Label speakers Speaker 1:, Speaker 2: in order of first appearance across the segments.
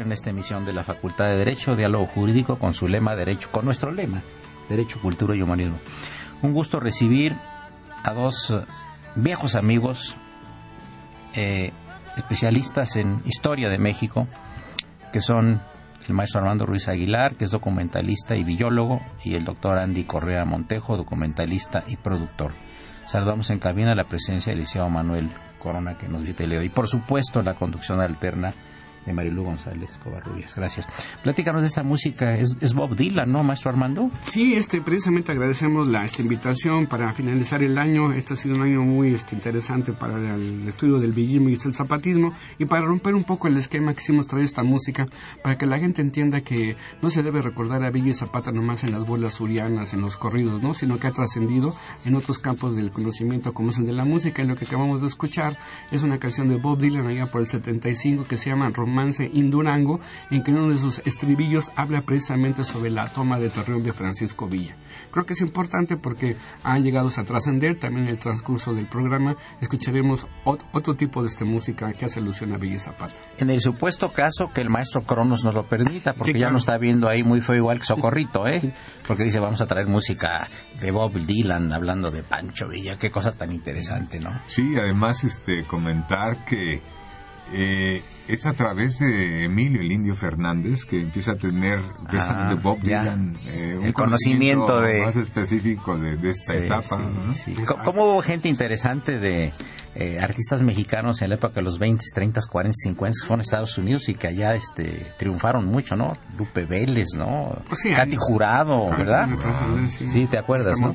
Speaker 1: En esta emisión de la Facultad de Derecho, Diálogo Jurídico con su lema Derecho, con nuestro lema, Derecho, Cultura y Humanismo. Un gusto recibir a dos eh, viejos amigos, eh, especialistas en historia de México, que son el maestro Armando Ruiz Aguilar, que es documentalista y biólogo, y el doctor Andy Correa Montejo, documentalista y productor. Saludamos en cabina la presencia del liceo Manuel Corona, que nos visita hoy. Y por supuesto, la conducción alterna de Marilu González Covarrubias. Gracias. Platícanos de esta música. Es, Bob Dylan, ¿no, maestro Armando?
Speaker 2: Sí, este, precisamente agradecemos la, esta invitación para finalizar el año. Este ha sido un año muy este, interesante para el, estudio del villismo y el zapatismo y para romper un poco el esquema que hicimos traer esta música para que la gente entienda que no se debe recordar a Villa y Zapata nomás en las bolas surianas, en los corridos, ¿no? sino que ha trascendido en otros campos del conocimiento como es el de la música. Y lo que acabamos de escuchar es una canción de Bob Dylan allá por el 75 que se llama romance Indurango, en que uno de sus estribillos habla precisamente sobre la toma de Torreón de Francisco Villa. Creo que es importante porque ha llegado a trascender también en el transcurso del programa. Escucharemos otro tipo de esta música que hace alusión a Villa Zapata.
Speaker 1: En el supuesto caso que el maestro Cronos nos lo permita, porque ya nos está viendo ahí muy feo igual que Socorrito, ¿eh? Porque dice, vamos a traer música de Bob Dylan hablando de Pancho Villa. Qué cosa tan interesante, ¿no?
Speaker 3: Sí, además este comentar que eh, es a través de Emilio el Indio Fernández que empieza a tener ah, de Bob Dylan
Speaker 1: eh, un conocimiento,
Speaker 3: más específico de, esta etapa.
Speaker 1: ¿Cómo hubo gente interesante de eh, artistas mexicanos en la época de los 20, 30, 40, 50 fueron a Estados Unidos y que allá este, triunfaron mucho, ¿no? Lupe Vélez, ¿no? Pues Katy Jurado, ¿verdad? sí. te acuerdas,
Speaker 2: ¿no?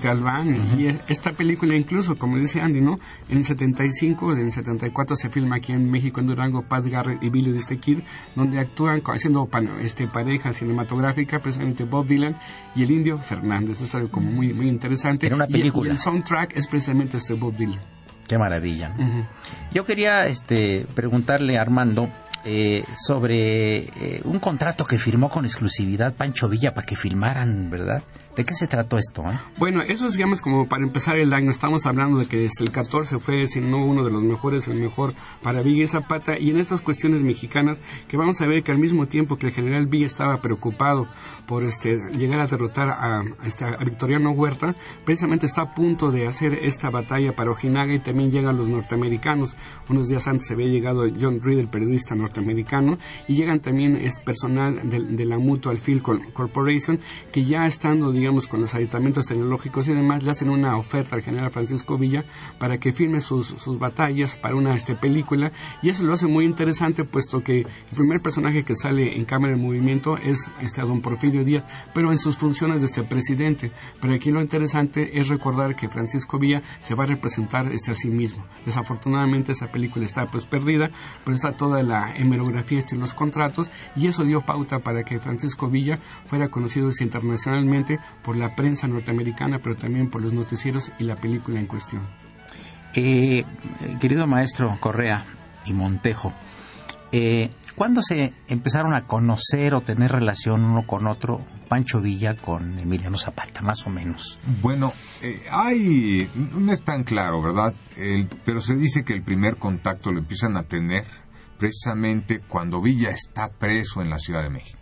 Speaker 2: Y esta película incluso, como dice Andy, ¿no? En el 75, en el 74 se filma aquí en México, en Durango, Pat Garrett y Billy de Kid, donde actúan haciendo este, pareja cinematográfica, precisamente Bob Dylan y el indio Fernández. Es algo como muy, muy interesante.
Speaker 1: En una película.
Speaker 2: Y el, soundtrack es precisamente este Bob Dylan.
Speaker 1: Qué maravilla. Yo quería este, preguntarle a Armando, eh, sobre eh, un contrato que firmó con exclusividad Pancho Villa para que filmaran, ¿verdad? ¿De qué se trató esto? Eh?
Speaker 2: Bueno, eso es, digamos, como para empezar el año. Estamos hablando de que desde el 14 fue, si no uno de los mejores, el mejor para Villa Zapata. Y en estas cuestiones mexicanas, que vamos a ver que al mismo tiempo que el general Villa estaba preocupado por este, llegar a derrotar a, este, a Victoriano Huerta, precisamente está a punto de hacer esta batalla para Ojinaga y también llegan los norteamericanos. Unos días antes se había llegado John Reed, el periodista norteamericano, y llegan también este personal de, la Mutual Field Corporation, que ya estando, digamos, con los aditamentos tecnológicos y demás, le hacen una oferta al general Francisco Villa para que firme sus, sus batallas para una este, película y eso lo hace muy interesante puesto que el primer personaje que sale en cámara en movimiento es este, don Porfirio Díaz, pero en sus funciones de este presidente. Pero aquí lo interesante es recordar que Francisco Villa se va a representar este a sí mismo. Desafortunadamente esa película está pues perdida, pero está toda la hemerografía este, en los contratos y eso dio pauta para que Francisco Villa fuera conocido internacionalmente por la prensa norteamericana, pero también por los noticieros y la película en cuestión.
Speaker 1: Eh, querido maestro Correa y Montejo, eh, ¿cuándo se empezaron a conocer o tener relación uno con otro Pancho Villa con Emiliano Zapata, más o menos?
Speaker 3: Bueno, eh, hay, no es tan claro, ¿verdad? pero se dice que el primer contacto lo empiezan a tener precisamente cuando Villa está preso en la Ciudad de México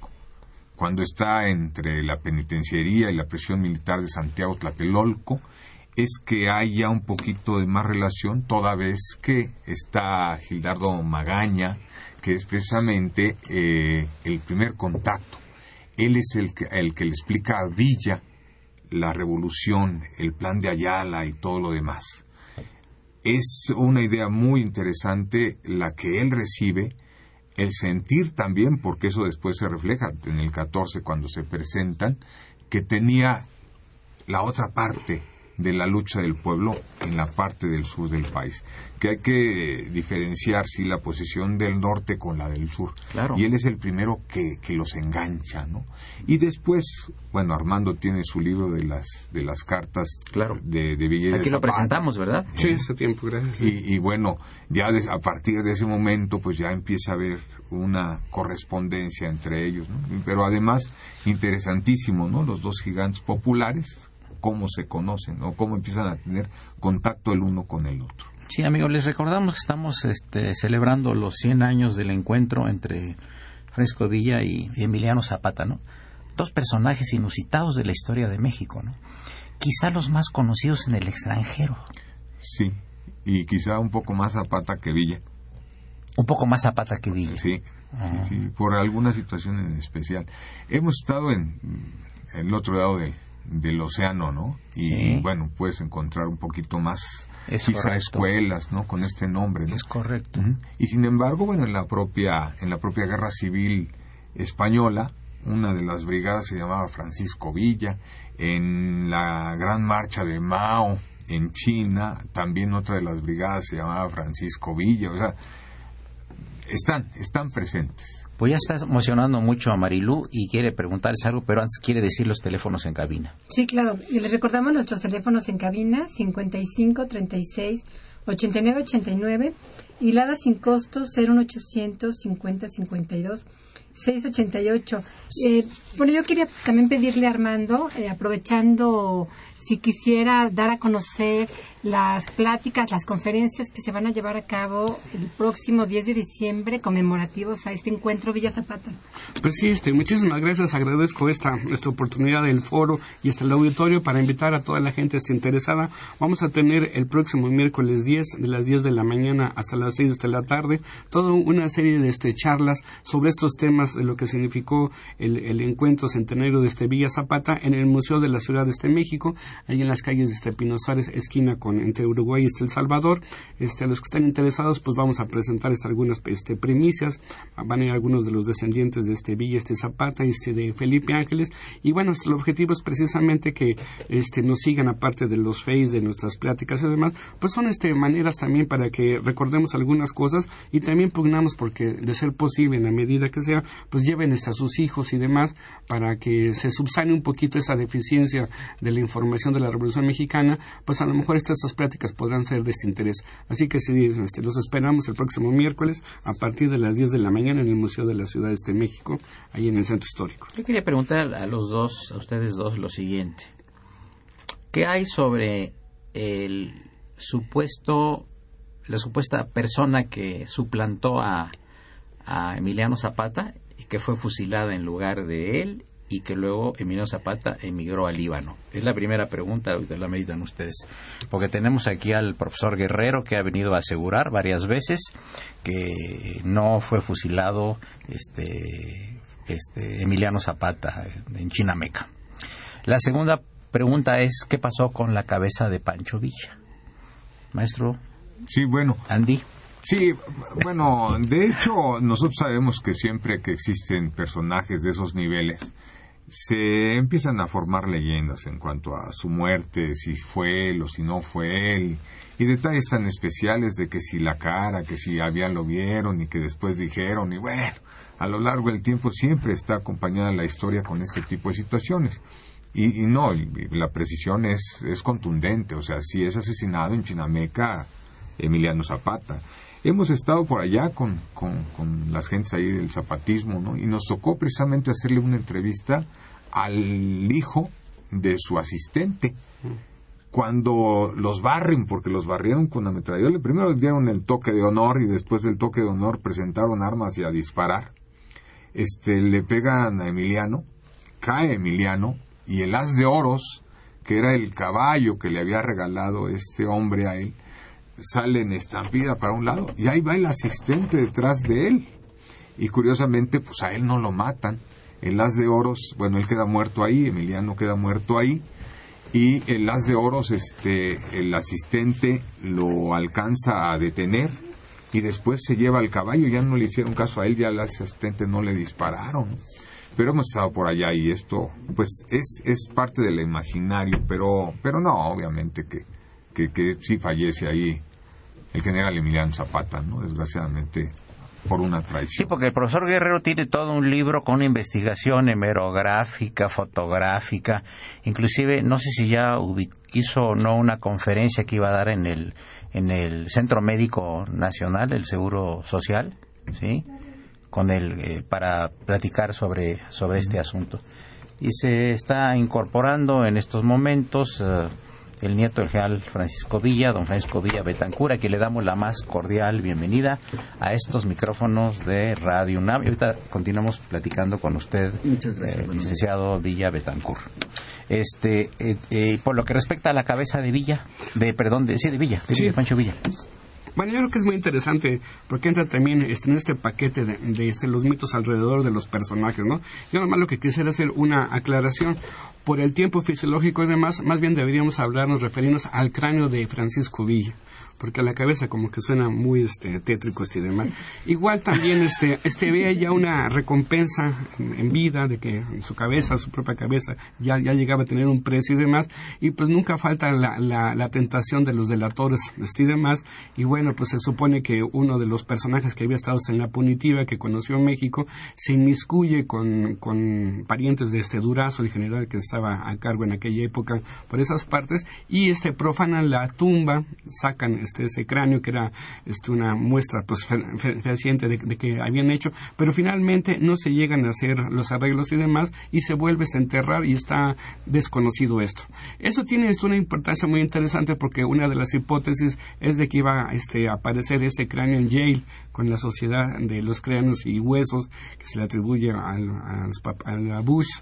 Speaker 3: cuando está entre la penitenciaría y la prisión militar de Santiago Tlatelolco, es que haya un poquito de más relación, toda vez que está Gildardo Magaña, que es precisamente eh, el primer contacto. Él es el que, el que le explica a Villa la revolución, el plan de Ayala y todo lo demás. Es una idea muy interesante la que él recibe el sentir también, porque eso después se refleja en el 14 cuando se presentan, que tenía la otra parte de la lucha del pueblo en la parte del sur del país. Que hay que diferenciar, sí, la posición del norte con la del sur. Y él es el primero que, que, los engancha, ¿no? Y después, bueno, Armando tiene su libro de las, de las cartas de, de Villegas.
Speaker 1: Aquí lo presentamos, ¿verdad?
Speaker 2: Sí, ese tiempo, gracias.
Speaker 3: Y, bueno, ya a partir de ese momento, pues ya empieza a haber una correspondencia entre ellos, ¿no? Pero además, interesantísimo, ¿no? Los dos gigantes populares, cómo se conocen o cómo empiezan a tener contacto el uno con el otro.
Speaker 1: Sí, amigos, les recordamos que estamos este, celebrando los 100 años del encuentro entre Fresco Villa y Emiliano Zapata, ¿no? Dos personajes inusitados de la historia de México, ¿no? Quizá los más conocidos en el extranjero.
Speaker 3: Sí, y quizá un poco más Zapata que Villa.
Speaker 1: Un poco más Zapata que Villa.
Speaker 3: Sí, sí, por alguna situación en especial. Hemos estado en, en el otro lado del, del océano, ¿no? Y bueno, puedes encontrar un poquito más quizá escuelas, ¿no? Con este nombre, ¿no?
Speaker 1: Es correcto.
Speaker 3: Y sin embargo, bueno, en la propia en la propia guerra civil española, una de las brigadas se llamaba Francisco Villa, en la gran marcha de Mao en China, también otra de las brigadas se llamaba Francisco Villa, o sea, están están presentes.
Speaker 1: Pues ya está emocionando mucho a Marilú y quiere preguntarles algo, pero antes quiere decir los teléfonos en cabina.
Speaker 4: Sí, claro. Y les recordamos nuestros teléfonos en cabina, 55 36 89 89 y Lada sin costo 01800 50 52 688. Eh, bueno, yo quería también pedirle a Armando, eh, aprovechando si quisiera dar a conocer las pláticas, las conferencias que se van a llevar a cabo el próximo 10 de diciembre conmemorativos a este encuentro Villa Zapata.
Speaker 2: Pues sí, este, muchísimas gracias, agradezco esta, esta oportunidad del foro y este el auditorio para invitar a toda la gente este, interesada. Vamos a tener el próximo miércoles 10, de las 10 de la mañana hasta las 6 de la tarde, toda una serie de este, charlas sobre estos temas de lo que significó el, el encuentro centenario de este Villa Zapata en el Museo de la Ciudad de este México, ahí en las calles de este Pino esquina con entre Uruguay y este El Salvador. Este, a los que estén interesados, pues vamos a presentar este, algunas este, primicias. Van a ir algunos de los descendientes de este Villa, este Zapata y este de Felipe Ángeles. Y bueno, el objetivo es precisamente que este, nos sigan aparte de los face, de nuestras pláticas y demás, pues son este, maneras también para que recordemos algunas cosas y también pugnamos porque de ser posible en la medida que sea, pues lleven este, a sus hijos y demás para que se subsane un poquito esa deficiencia de la información de la Revolución Mexicana, pues a lo mejor estas, estas pláticas podrán ser de este interés. Así que sí, este, los esperamos el próximo miércoles a partir de las 10 de la mañana en el Museo de la Ciudad de este México, ahí en el Centro Histórico.
Speaker 1: Yo quería preguntar a los dos, a ustedes dos, lo siguiente. ¿Qué hay sobre el supuesto, la supuesta persona que suplantó a, a Emiliano Zapata y que fue fusilada en lugar de él y que luego Emiliano Zapata emigró al Líbano? Es la primera pregunta, ahorita la meditan ustedes. Porque tenemos aquí al profesor Guerrero que ha venido a asegurar varias veces que no fue fusilado este, este Emiliano Zapata en Chinameca. La segunda pregunta es, ¿qué pasó con la cabeza de Pancho Villa? Maestro.
Speaker 3: Sí, bueno.
Speaker 1: Andy.
Speaker 3: Sí, bueno, de hecho, nosotros sabemos que siempre que existen personajes de esos niveles, se empiezan a formar leyendas en cuanto a su muerte, si fue él o si no fue él, y detalles tan especiales de que si la cara, que si habían lo vieron y que después dijeron, y bueno, a lo largo del tiempo siempre está acompañada la historia con este tipo de situaciones. Y, no, la precisión es, es contundente, o sea, si es asesinado en Chinameca Emiliano Zapata. Hemos estado por allá con, con, con, las gentes ahí del zapatismo, ¿no? Y nos tocó precisamente hacerle una entrevista al hijo de su asistente. Cuando los barren, porque los barrieron con ametralladora, primero dieron el toque de honor y después del toque de honor presentaron armas y a disparar. Este, le pegan a Emiliano, cae Emiliano, y el as de oros, que era el caballo que le había regalado este hombre a él, sale en estampida para un lado y ahí va el asistente detrás de él. Y curiosamente, pues a él no lo matan. El as de oros, bueno, él queda muerto ahí, Emiliano queda muerto ahí. Y el as de oros, este, el asistente lo alcanza a detener y después se lleva al caballo. Ya no le hicieron caso a él, ya al asistente no le dispararon pero hemos estado por allá y esto pues es, es parte del imaginario, pero, pero no, obviamente que, que, que sí fallece ahí el general Emiliano Zapata, ¿no? Desgraciadamente por una traición.
Speaker 1: Sí, porque el profesor Guerrero tiene todo un libro con una investigación hemerográfica, fotográfica, inclusive no sé si ya hizo o no una conferencia que iba a dar en el en el Centro Médico Nacional, el Seguro Social, ¿sí? con él eh, para platicar sobre, sobre este asunto. Y se está incorporando en estos momentos eh, el nieto del general Francisco Villa, don Francisco Villa Betancura, que le damos la más cordial bienvenida a estos micrófonos de Radio UNAM. Y ahorita continuamos platicando con usted, eh, licenciado Villa Betancur. Este, por lo que respecta a la cabeza de Villa, de perdón, de, sí, de Villa, de Villa, Pancho Villa.
Speaker 2: Bueno, yo creo que es muy interesante porque entra también este, en este paquete de, este, los mitos alrededor de los personajes, ¿no? Yo nomás lo que quisiera hacer una aclaración. Por el tiempo fisiológico y demás, más bien deberíamos hablarnos, referirnos al cráneo de Francisco Villa porque a la cabeza como que suena muy este tétrico este demás. Igual también este este ve ya una recompensa en, vida de que en su cabeza, su propia cabeza ya ya llegaba a tener un precio y demás. Y pues nunca falta la, la, tentación de los delatores este y demás y bueno pues se supone que uno de los personajes que había estado en la punitiva que conoció México se inmiscuye con, con parientes de este Durazo el general que estaba a cargo en aquella época por esas partes. Y este profanan la tumba sacan este, ese cráneo que era este, una muestra pues fehaciente de, que habían hecho, pero finalmente no se llegan a hacer los arreglos y demás y se vuelve a enterrar y está desconocido esto. Eso tiene una importancia muy interesante porque una de las hipótesis es de que iba este, a aparecer ese cráneo en Yale con la sociedad de los cráneos y huesos que se le atribuye al, a Bush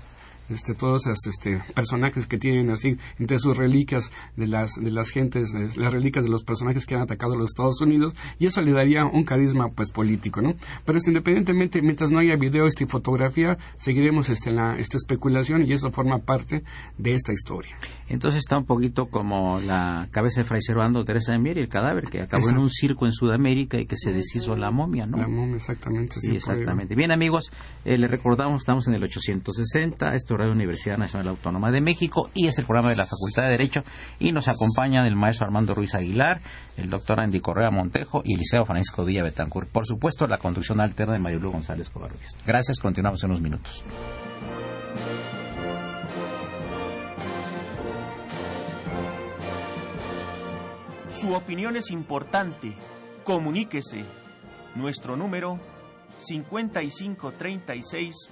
Speaker 2: este, todos esos este, personajes que tienen así entre sus reliquias de las, de las gentes, las reliquias de los personajes que han atacado a los Estados Unidos, y eso le daría un carisma pues político, ¿no? Pero este, independientemente, mientras no haya video este, y fotografía, seguiremos este, la, esta especulación y eso forma parte de esta historia.
Speaker 1: Entonces está un poquito como la cabeza de Fray Servando Teresa de Mier y el cadáver que acabó en un circo en Sudamérica y que se deshizo la momia, ¿no?
Speaker 2: La momia, exactamente.
Speaker 1: Sí, exactamente. Bien, amigos, eh, les recordamos, estamos en el 860, esto Radio Universidad Nacional Autónoma de México y es el programa de la Facultad de Derecho y nos acompañan el maestro Armando Ruiz Aguilar, el doctor Andy Correa Montejo y el liceo Francisco Villa Betancourt. Por supuesto, la conducción alterna de Mario Luis González Covarrubias. Gracias, continuamos en unos minutos.
Speaker 5: Su opinión es importante. Comuníquese. Nuestro número 5536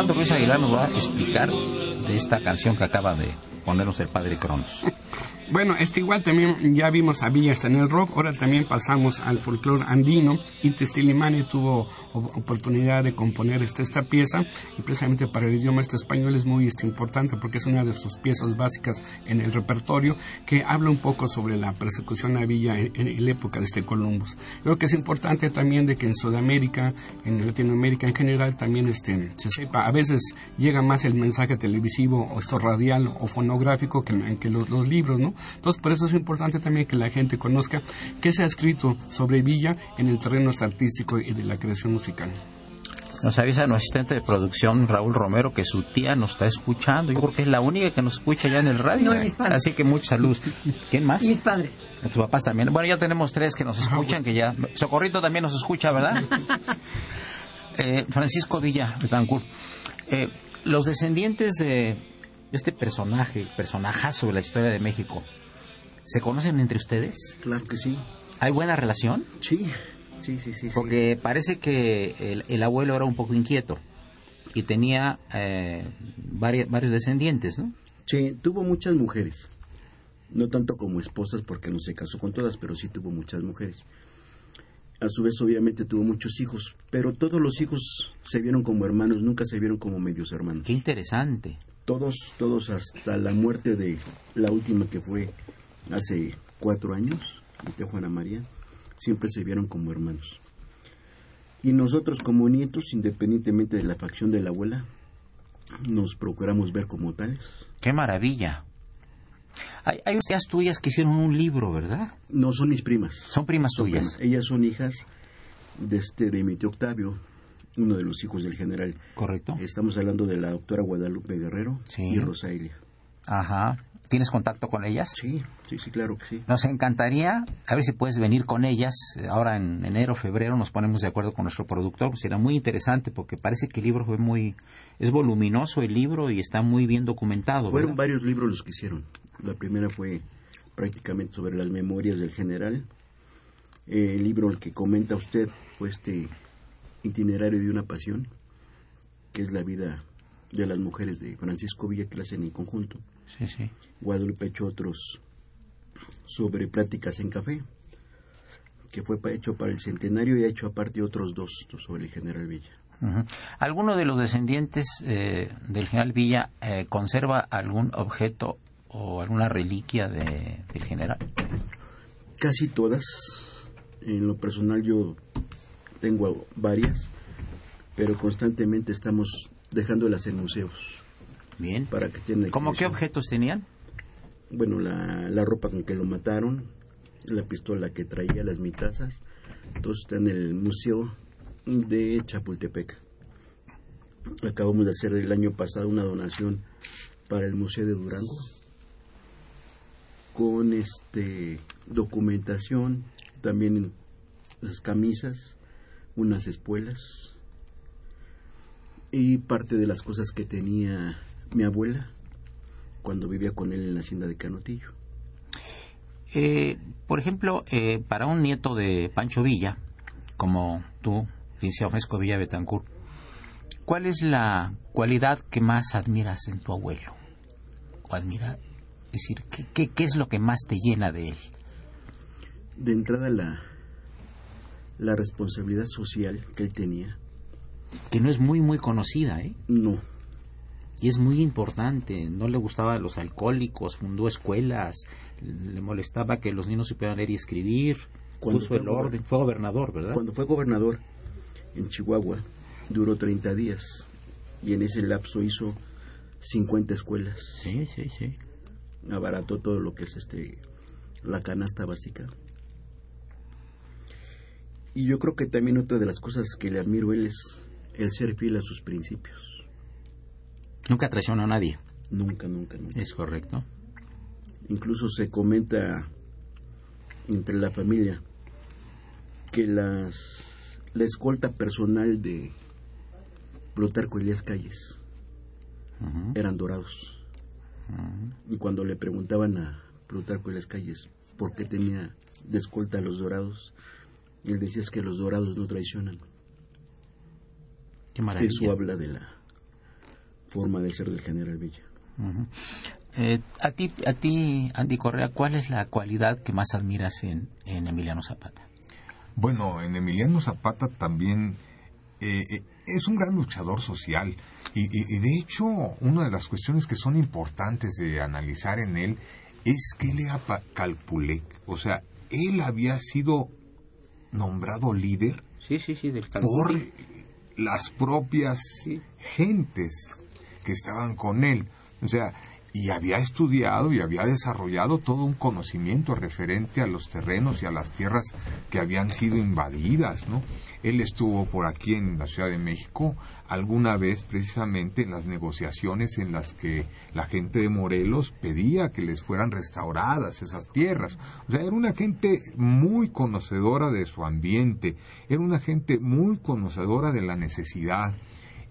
Speaker 1: Armando Ruiz Aguilar nos va a explicar de esta canción que acaba de ponernos el padre Cronos.
Speaker 2: Bueno, este igual también ya vimos a Villa está en el rock, ahora también pasamos al folclore andino. Inti Stilimani tuvo oportunidad de componer este, esta pieza y precisamente para el idioma este español es muy este, importante porque es una de sus piezas básicas en el repertorio que habla un poco sobre la persecución a Villa en, en la época de este Columbus. Creo que es importante también de que en Sudamérica, en Latinoamérica en general también este, se sepa, a veces llega más el mensaje televisivo o esto radial o fonográfico que, que los libros, ¿no? Entonces, por eso es importante también que la gente conozca qué se ha escrito sobre Villa en el terreno artístico y de la creación musical.
Speaker 1: Nos avisa nuestro asistente de producción, Raúl Romero, que su tía nos está escuchando. Yo creo que es la única que nos escucha ya en el radio.
Speaker 4: No, y mis padres.
Speaker 1: Así que mucha salud. ¿Quién más?
Speaker 4: Y mis padres.
Speaker 1: A tus papás también. Bueno, ya tenemos tres que nos escuchan, que ya... Socorrito también nos escucha, ¿verdad? Eh, Francisco Villa Betancourt. Eh, los descendientes de este personaje, personajazo de la historia de México, ¿se conocen entre ustedes?
Speaker 6: Claro que sí.
Speaker 1: ¿Hay buena relación?
Speaker 6: Sí, sí, sí, sí. sí.
Speaker 1: Porque parece que el, el abuelo era un poco inquieto y tenía eh, vari- varios descendientes, ¿no?
Speaker 6: Sí, tuvo muchas mujeres. No tanto como esposas porque no se casó con todas, pero sí tuvo muchas mujeres. A su vez, obviamente, tuvo muchos hijos, pero todos los hijos se vieron como hermanos, nunca se vieron como medios hermanos.
Speaker 1: Qué interesante.
Speaker 6: Todos, todos hasta la muerte de la última que fue hace cuatro años, de Juana María, siempre se vieron como hermanos. Y nosotros como nietos, independientemente de la facción de la abuela, nos procuramos ver como tales.
Speaker 1: Qué maravilla. Hay, hay tías tuyas que hicieron un libro, ¿verdad?
Speaker 6: No son mis primas.
Speaker 1: Son primas
Speaker 6: Son
Speaker 1: tuyas.
Speaker 6: primas. Ellas son hijas de este de mi tío Octavio, uno de los hijos del general.
Speaker 1: Correcto.
Speaker 6: Estamos hablando de la doctora Guadalupe Guerrero
Speaker 1: Sí.
Speaker 6: y Rosalia.
Speaker 1: Ajá. ¿Tienes contacto con ellas?
Speaker 6: Sí, sí, sí, claro que sí.
Speaker 1: Nos encantaría, a ver si puedes venir con ellas. eh, Ahora en enero, febrero nos ponemos de acuerdo con nuestro productor. Pues será muy interesante porque parece que el libro fue muy... Es voluminoso el libro y está muy bien documentado.
Speaker 6: Fueron
Speaker 1: ¿verdad?
Speaker 6: varios libros los que hicieron. La primera fue prácticamente sobre las memorias del general. El libro el que comenta usted fue este itinerario de una pasión, que es la vida de las mujeres de Francisco Villa que la hacen en conjunto.
Speaker 1: Sí, sí.
Speaker 6: Guadalupe ha hecho otros sobre pláticas en café, que fue hecho para el centenario y ha hecho aparte otros dos sobre el general Villa.
Speaker 1: ¿Alguno de los descendientes eh, del general Villa eh, conserva algún objeto o alguna reliquia de, del general?
Speaker 6: Casi todas, En lo personal yo tengo varias, pero constantemente estamos dejándolas en museos.
Speaker 1: Bien.
Speaker 6: Para que tienen
Speaker 1: ¿Cómo qué objetos tenían?
Speaker 6: Bueno, la, la ropa con que lo mataron, la pistola que traía, las mitazas, todo está en el Museo de Chapultepec. Acabamos de hacer el año pasado una donación para el Museo de Durango con este documentación, también las camisas, unas espuelas y parte de las cosas que tenía mi abuela cuando vivía con él en la hacienda de Canotillo.
Speaker 1: Eh, por ejemplo, eh, para un nieto de Pancho Villa, como tú, licenciado Fresco Villa Betancourt, ¿cuál es la cualidad que más admiras en tu abuelo? O admira, es decir, ¿qué, qué, qué es lo que más te llena de él?
Speaker 6: De entrada la, la responsabilidad social que él tenía.
Speaker 1: Que no es muy, muy conocida, ¿eh?
Speaker 6: No.
Speaker 1: Y es muy importante. No le gustaban los alcohólicos, fundó escuelas, le molestaba que los niños supieran leer y escribir,
Speaker 6: Cuando
Speaker 1: puso
Speaker 6: fue
Speaker 1: el orden. Fue gobernador, ¿verdad?
Speaker 6: Cuando fue gobernador en Chihuahua, duró 30 días y en ese lapso hizo 50 escuelas.
Speaker 1: Sí, sí, sí.
Speaker 6: Abarató todo lo que es este la canasta básica. Y yo creo que también otra de las cosas que le admiro él es el ser fiel a sus principios.
Speaker 1: Nunca traicionó a nadie.
Speaker 6: Nunca, nunca, nunca.
Speaker 1: Es correcto.
Speaker 6: Incluso se comenta entre la familia que las la escolta personal de Plutarco Elías Calles eran dorados. Y cuando le preguntaban a Plutarco Elías Calles por qué tenía de escolta a los dorados, él decía es que los dorados no traicionan.
Speaker 1: Qué maravilla.
Speaker 6: Eso habla de la forma de ser del general Villa.
Speaker 1: Ujú. Eh, a ti, a ti, Andy Correa, ¿cuál es la cualidad que más admiras en, en Emiliano Zapata?
Speaker 3: Bueno, en Emiliano Zapata también eh, eh, es un gran luchador social y, y- y de hecho una de las cuestiones que son importantes de analizar en él es que él era calpulec, o sea, él había sido nombrado líder
Speaker 1: Sí, sí, sí, del
Speaker 3: por las propias gentes que estaban con él. O sea, y había estudiado y había desarrollado todo un conocimiento referente a los terrenos y a las tierras que habían sido invadidas, ¿no? Él estuvo por aquí en la Ciudad de México alguna vez precisamente en las negociaciones en las que la gente de Morelos pedía que les fueran restauradas esas tierras. O sea, era una gente muy conocedora de su ambiente, era una gente muy conocedora de la necesidad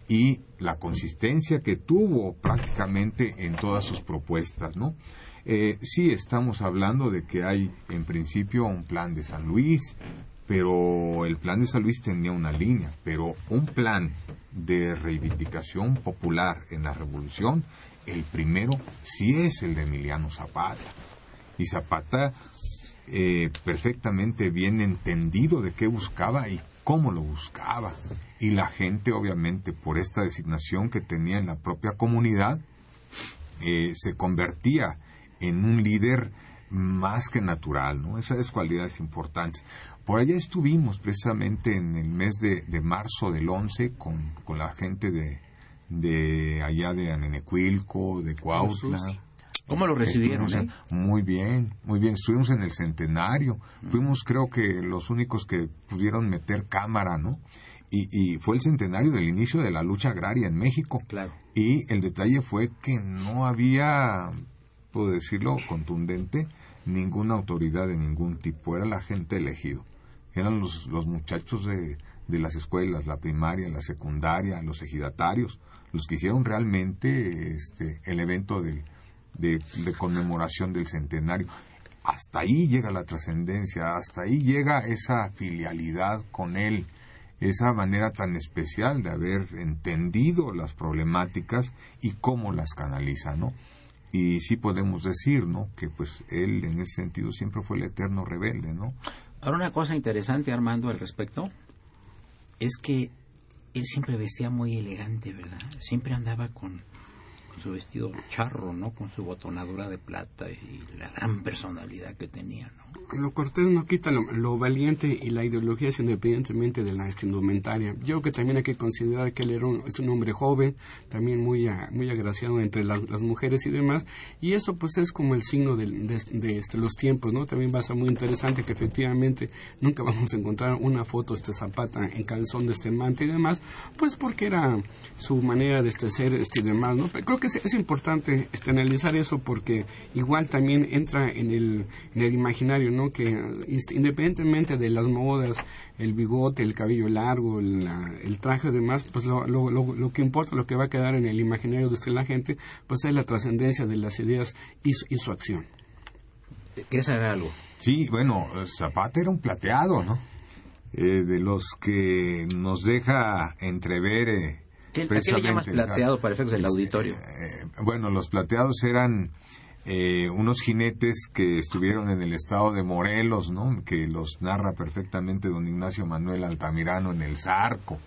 Speaker 3: y la consistencia que tuvo prácticamente en todas sus propuestas, ¿no? Eh, sí estamos hablando de que hay en principio un plan de San Luis, pero el plan de San Luis tenía una línea, pero un plan de reivindicación popular en la revolución, el primero sí es el de Emiliano Zapata. Y Zapata eh, perfectamente bien entendido de qué buscaba y cómo lo buscaba. Y la gente, obviamente, por esta designación que tenía en la propia comunidad, eh, se convertía en un líder más que natural, ¿no? Esas cualidades importantes. Por allá estuvimos precisamente en el mes de, de marzo del 11 con, con la gente de, de allá de Anenecuilco, de Cuautla.
Speaker 1: ¿Cómo lo recibieron,
Speaker 3: en- Muy bien, muy bien. Estuvimos en el centenario. Fuimos, creo que, los únicos que pudieron meter cámara, ¿no? Y, y fue el centenario del inicio de la lucha agraria en México.
Speaker 1: Claro.
Speaker 3: Y el detalle fue que no había, puedo decirlo contundente, ninguna autoridad de ningún tipo. Era la gente elegido. Eran los, los muchachos de, de las escuelas, la primaria, la secundaria, los ejidatarios, los que hicieron realmente este, el evento del, de, de conmemoración del centenario. Hasta ahí llega la trascendencia, hasta ahí llega esa filialidad con él, esa manera tan especial de haber entendido las problemáticas y cómo las canaliza, ¿no? Y sí podemos decir, ¿no? Que pues él en ese sentido siempre fue el eterno rebelde, ¿no?
Speaker 1: Ahora una cosa interesante, Armando, al respecto, es que él siempre vestía muy elegante, ¿verdad? Siempre andaba con, su vestido charro, ¿no? Con su botonadura de plata y la gran personalidad que tenía.
Speaker 2: Lo cortés no quita lo, lo valiente y la ideología es independientemente de la indumentaria. Yo creo que también hay que considerar que él era un, es un hombre joven, también muy, ah, muy agraciado entre la- las mujeres y demás, y eso pues es como el signo del- de, de, este, los tiempos, ¿no? También va a ser muy interesante que efectivamente nunca vamos a encontrar una foto este Zapata en calzón de este mante y demás, pues porque era su manera de este ser este y demás, ¿no? Pero creo que es, es importante este, analizar eso porque igual también entra en el, en el imaginario, ¿no? Que independientemente de las modas, el bigote, el cabello largo, la- el traje y demás, pues lo, lo, lo, lo que importa, lo que va a quedar en el imaginario de este, la gente, pues es la trascendencia de las ideas y su, y su acción.
Speaker 1: ¿Quieres saber algo?
Speaker 3: Sí, bueno, Zapata era un plateado, ¿no? Eh, de los que nos deja entrever. eh,
Speaker 1: ¿Qué- a qué le llamas
Speaker 3: precisamente-
Speaker 1: plateado para efectos del auditorio?
Speaker 3: Eh, bueno, los plateados eran eh, unos jinetes que estuvieron en el estado de Morelos, ¿no? Que los narra perfectamente don Ignacio Manuel Altamirano en el Zarco.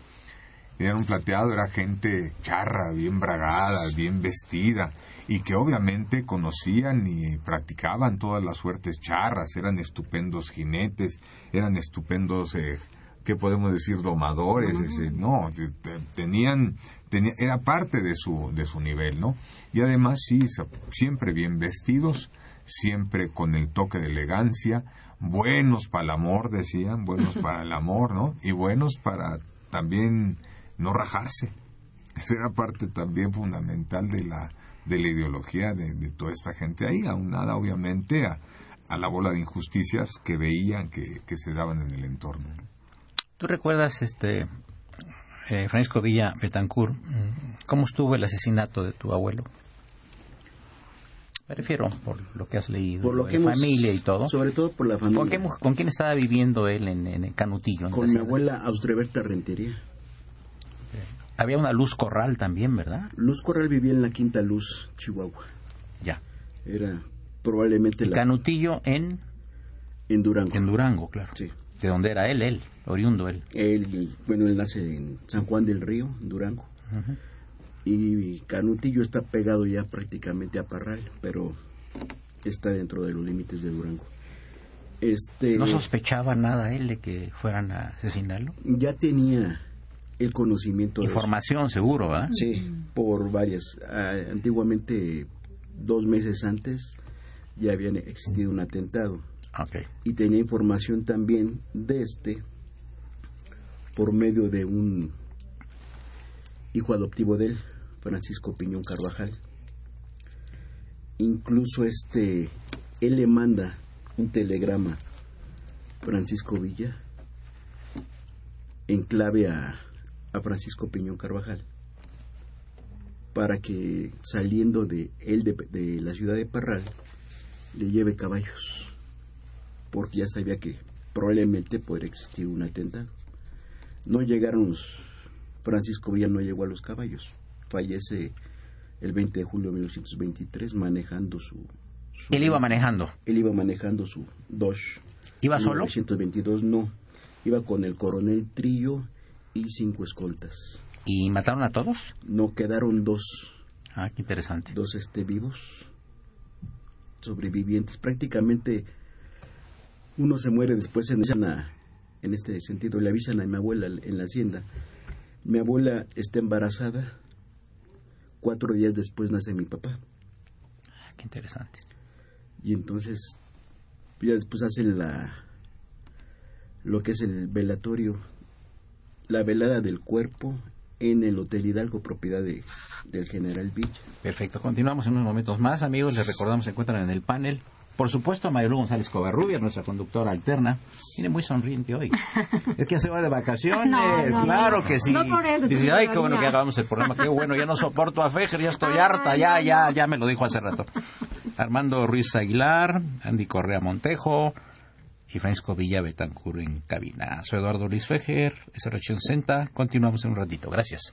Speaker 3: Era un plateado, era gente charra, bien bragada, bien vestida, y que obviamente conocían y practicaban todas las suertes charras, eran estupendos jinetes, eran estupendos, eh, ¿qué podemos decir? Domadores, ese, no, te- te- tenían, tenía- era parte de su, de su nivel, ¿no? Y además sí, siempre bien vestidos, siempre con el toque de elegancia, buenos para el amor, decían, buenos para el amor, ¿no? Y buenos para también no rajarse. Esa era parte también fundamental de la, de la ideología de, de toda esta gente ahí, aunada obviamente a, a la bola de injusticias que veían que, que se daban en el entorno.
Speaker 1: ¿Tú recuerdas, este, eh, Francisco Villa Betancourt, mm, cómo estuvo el asesinato de tu abuelo? Me refiero por lo que has leído,
Speaker 6: Por lo que hemos-
Speaker 1: familia y todo.
Speaker 6: Sobre todo por la familia.
Speaker 1: ¿Con, qué mu- con quién estaba viviendo él en, en el Canutillo? en
Speaker 6: Con mi abuela Austreberta Rentería.
Speaker 1: Había una luz corral también, ¿verdad?
Speaker 6: Luz Corral vivía en la Quinta Luz, Chihuahua.
Speaker 1: Ya.
Speaker 6: Era probablemente la...
Speaker 1: Canutillo en,
Speaker 6: En Durango.
Speaker 1: en Durango, claro.
Speaker 6: Sí.
Speaker 1: De donde era él, él, oriundo él.
Speaker 6: Él, bueno, él nace en San Juan del Río, en Durango. Y Canutillo está pegado ya prácticamente a Parral, pero está dentro de los límites de Durango. Este,
Speaker 1: ¿No sospechaba nada él de que fueran a asesinarlo?
Speaker 6: ya tenía el conocimiento de
Speaker 1: Información, seguro, ¿verdad?
Speaker 6: Sí, por varias. Ah, antiguamente, dos meses antes, ya había existido un atentado. Y tenía información también de este por medio de un hijo adoptivo de él, Francisco Piñón Carvajal. Incluso este, él le manda un telegrama Francisco Villa en clave a, a Francisco Piñón Carvajal para que saliendo de él de la ciudad de Parral le lleve caballos porque ya sabía que probablemente podría existir un atentado. No llegaron los... Francisco Villa no llegó a los caballos. Fallece el 20 de julio de 1923 manejando su... su-
Speaker 1: Él iba manejando.
Speaker 6: Él iba manejando su Dodge.
Speaker 1: ¿Iba solo?
Speaker 6: 1922 no. Iba con el coronel Trillo y cinco escoltas.
Speaker 1: ¿Y mataron a todos?
Speaker 6: No quedaron dos,
Speaker 1: Ah, qué interesante.
Speaker 6: dos este, vivos sobrevivientes. Prácticamente uno se muere después en, esa- en este sentido. Le avisan a mi abuela en la hacienda. Mi abuela está embarazada. Cuatro días después nace mi papá.
Speaker 1: Ah, qué interesante.
Speaker 6: Y entonces ya después hacen la lo que es el velatorio, la velada del cuerpo en el Hotel Hidalgo, propiedad de, del general Villa.
Speaker 1: Perfecto. Continuamos en unos momentos más, amigos. Les recordamos se encuentran en el panel. Por supuesto, Mayolu González Covarrubia, nuestra conductora alterna. Viene muy sonriente hoy. Es que ya se va de vacaciones.
Speaker 4: No, no,
Speaker 1: claro
Speaker 4: no.
Speaker 1: que sí.
Speaker 4: No por él,
Speaker 1: Dice, ay, qué bueno que hagamos el programa. Qué bueno, ya no soporto a Fejer, ya estoy harta. Ya, ya, ya me lo dijo hace rato. Armando Ruiz Aguilar, Andy Correa Montejo y Francisco Villa Betancur en cabina. Soy Eduardo Luis Fejer, SR860. Continuamos en un ratito. Gracias.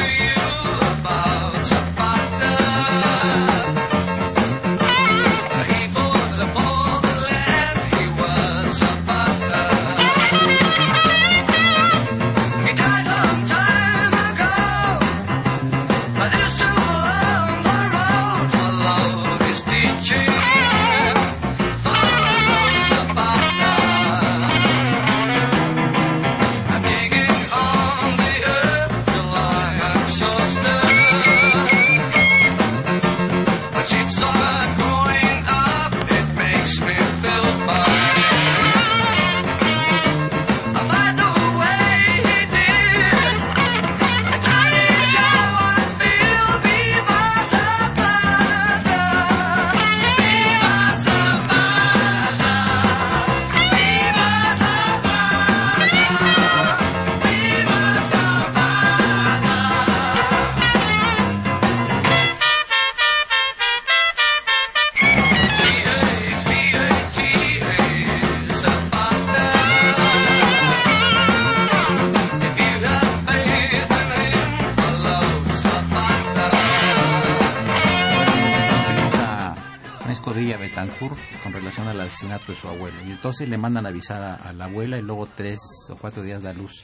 Speaker 1: Con relación al asesinato de su abuelo. Y entonces le mandan a avisar a, la abuela y luego tres o cuatro días da luz.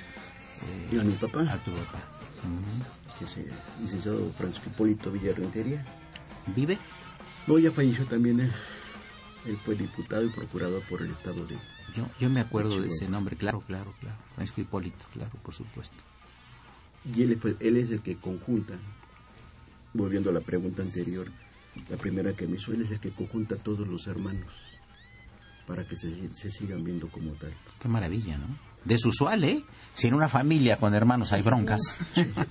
Speaker 6: Eh, a mi papá?
Speaker 1: A tu papá.
Speaker 6: Que es licenciado Francisco Hipólito Villarrentería.
Speaker 1: ¿Vive?
Speaker 6: No, ya falleció también él. Él fue diputado y procurador por el estado de...
Speaker 1: Yo, yo me acuerdo de ese nombre, claro, claro, claro. Francisco Hipólito, claro, por supuesto.
Speaker 6: Y él, él es el que conjunta, volviendo a la pregunta anterior, la primera que me suele es el que conjunta a todos los hermanos para que se, sigan viendo como tal.
Speaker 1: Qué maravilla, ¿no? Desusual, ¿eh? Si en una familia con hermanos hay broncas,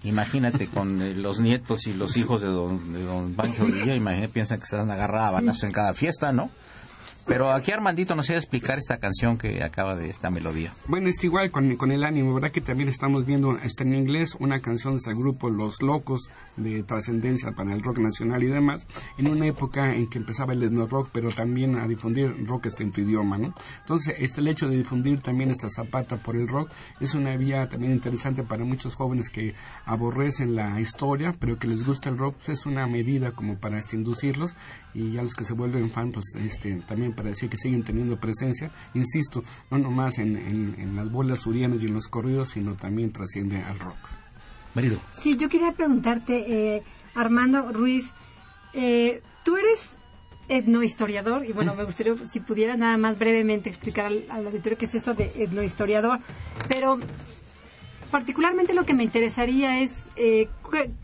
Speaker 1: imagínate con eh, los nietos y los hijos de don, de don Pancho Villa, imagínate, piensan que se van a agarrar en cada fiesta, ¿no? Pero aquí Armandito nos iba a explicar esta canción que acaba de esta melodía.
Speaker 2: Bueno, está igual con, con el ánimo, ¿verdad? Que también estamos viendo, está en inglés, una canción de este grupo Los Locos, de trascendencia para el rock nacional y demás, en una época en que empezaba el etno rock, pero también a difundir rock este en tu idioma, ¿no? Entonces, este, el hecho de difundir también esta zapata por el rock es una vía también interesante para muchos jóvenes que aborrecen la historia, pero que les gusta el rock, pues es una medida como para este, inducirlos y ya los que se vuelven fans, pues este, también para decir que siguen teniendo presencia, insisto, no nomás en, en, las bolas surianas y en los corridos, sino también trasciende al rock.
Speaker 1: Marido.
Speaker 4: Sí, yo quería preguntarte, eh, Armando Ruiz, eh, tú eres etnohistoriador y bueno, me gustaría si pudiera nada más brevemente explicar al, al auditorio qué es eso de etnohistoriador, pero particularmente lo que me interesaría es, eh,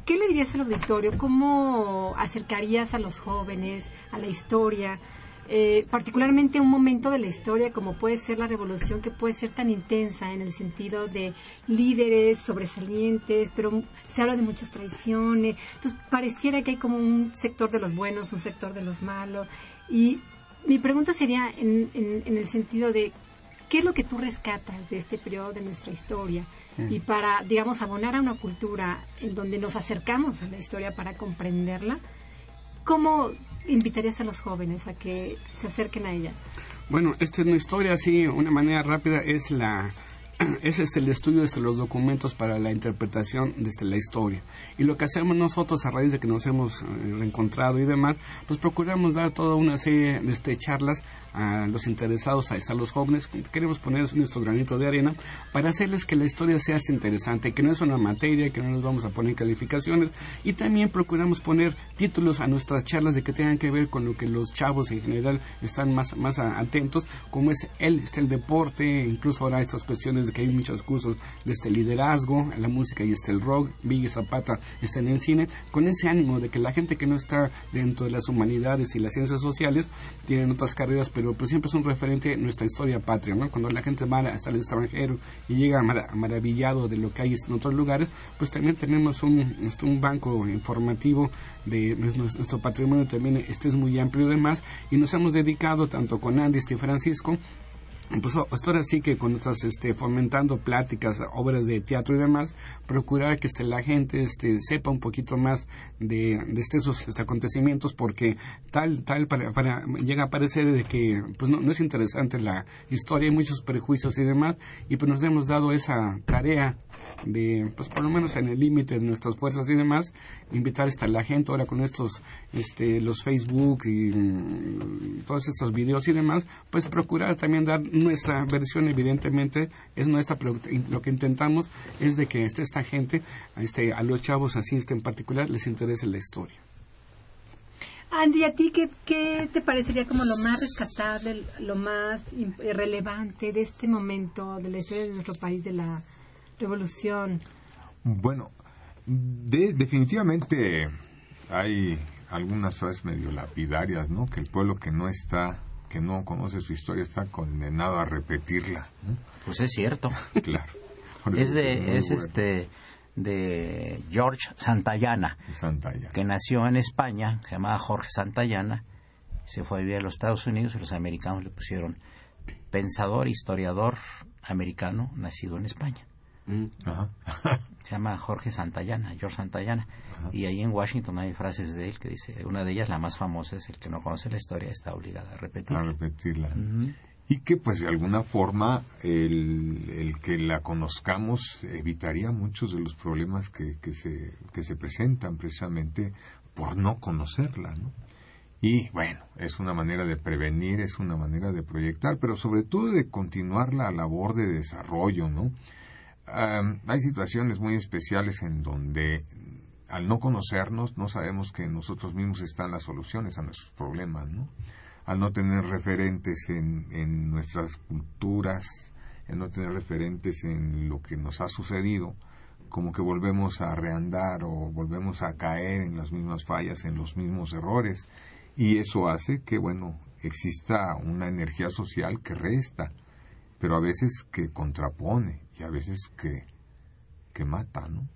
Speaker 4: ¿qué le dirías al auditorio? ¿Cómo acercarías a los jóvenes a la historia? Eh, particularmente un momento de la historia como puede ser la revolución, que puede ser tan intensa en el sentido de líderes sobresalientes, pero se habla de muchas traiciones. Entonces, pareciera que hay como un sector de los buenos, un sector de los malos. Y mi pregunta sería en, en el sentido de ¿Qué es lo que tú rescatas de este periodo de nuestra historia? Y para, digamos, abonar a una cultura en donde nos acercamos a la historia para comprenderla, ¿cómo invitarías a los jóvenes a que se acerquen a ella?
Speaker 2: Bueno, esta es una historia así, una manera rápida, es la es el estudio de los documentos para la interpretación de la historia. Y lo que hacemos nosotros a raíz de que nos hemos eh, reencontrado y demás, pues procuramos dar toda una serie de este, charlas a los interesados, a, los jóvenes, queremos poner nuestro granito de arena para hacerles que la historia sea interesante, que no es una materia, que no nos vamos a poner calificaciones. Y también procuramos poner títulos a nuestras charlas de que tengan que ver con lo que los chavos en general están más, más atentos, como es el, este, el deporte, incluso ahora estas cuestiones de que hay muchos cursos de este liderazgo, la música y este el rock, Biggie Zapata está en el cine, con ese ánimo de que la gente que no está dentro de las humanidades y las ciencias sociales tienen otras carreras, pero pues siempre es un referente nuestra historia patria, ¿no? Cuando la gente va hasta el extranjero y llega maravillado de lo que hay en otros lugares, pues también tenemos un, este, un banco informativo de nuestro patrimonio también este es muy amplio y demás y nos hemos dedicado tanto con Andy y Francisco pues esto ahora sí que cuando estás este, fomentando pláticas, obras de teatro y demás, procurar que este, la gente este, sepa un poquito más de, de este, este, acontecimientos porque tal tal para, para- llega a parecer de que pues no, no es interesante la historia, hay muchos prejuicios y demás y pues nos hemos dado esa tarea de pues por lo menos en el límite de nuestras fuerzas y demás invitar hasta la gente ahora con estos este los Facebook y mm, todos estos videos y demás pues procurar también dar nuestra versión evidentemente es nuestra pero lo que intentamos es de que este, esta gente este a los chavos así este en particular les interese la historia
Speaker 4: Andy, ¿a ti qué, qué te parecería como lo más rescatable, lo más eh, relevante de este momento de la historia de nuestro país, de la revolución?
Speaker 3: Bueno, de- definitivamente hay algunas frases medio lapidarias, ¿no? Que el pueblo que no está, que no conoce su historia está condenado a repetirla. ¿no?
Speaker 1: Pues es cierto.
Speaker 3: Claro.
Speaker 1: Es de, es
Speaker 3: bueno.
Speaker 1: este, de George Santayana,
Speaker 3: Santayana.
Speaker 1: que nació en España, se llamaba Jorge Santayana, se fue a vivir a los Estados Unidos y los americanos le pusieron pensador, historiador americano, nacido en España.
Speaker 3: Ajá.
Speaker 1: Se llama Jorge Santayana, George Santayana. Y ahí en Washington hay frases de él que dice, una de ellas, la más famosa, es el que no conoce la historia está obligado a repetir.
Speaker 3: a repetirla. Y que pues de alguna forma el, el que la conozcamos evitaría muchos de los problemas que, que, se, que se presentan precisamente por no conocerla, ¿no? Y bueno, es una manera de prevenir, es una manera de proyectar, pero sobre todo de continuar la labor de desarrollo, ¿no? Am, hay situaciones muy especiales en donde al no conocernos no sabemos que en nosotros mismos están las soluciones a nuestros problemas, ¿no? Al no tener referentes en, en nuestras culturas, en no tener referentes en lo que nos ha sucedido, como que volvemos a reandar o volvemos a caer en las mismas fallas, en los mismos errores, y eso hace que, bueno, exista una energía social que resta, pero a veces que contrapone y a veces que, que mata, ¿no?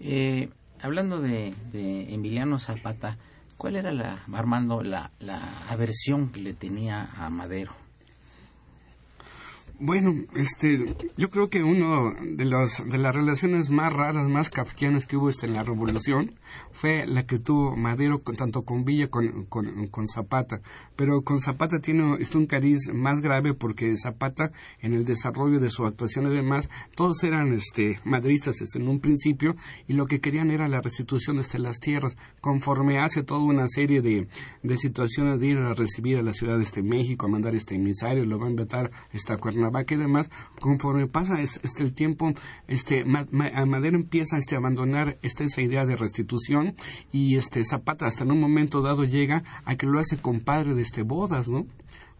Speaker 1: Eh, hablando de, de Emiliano Zapata, ¿cuál era la, Armando, la, la aversión que le tenía a Madero?
Speaker 2: Bueno, este, yo creo que uno de los de las relaciones más raras, más kafkianas que hubo este, en la revolución fue la que tuvo Madero con, tanto con Villa con, con, con Zapata. Pero con Zapata tiene este, un cariz más grave porque Zapata en el desarrollo de su actuación y demás, todos eran este madristas este, en un principio y lo que querían era la restitución de este, las tierras. Conforme hace toda una serie de, de situaciones de ir a recibir a la ciudad de este México, a mandar este emisarios, lo va a invitar esta Cuernavaca y demás, conforme pasa es- este el tiempo, este Ma- Ma- Madero empieza este a abandonar este, esa idea de restitución y este Zapata hasta en un momento dado llega a que lo hace compadre de este bodas, ¿no?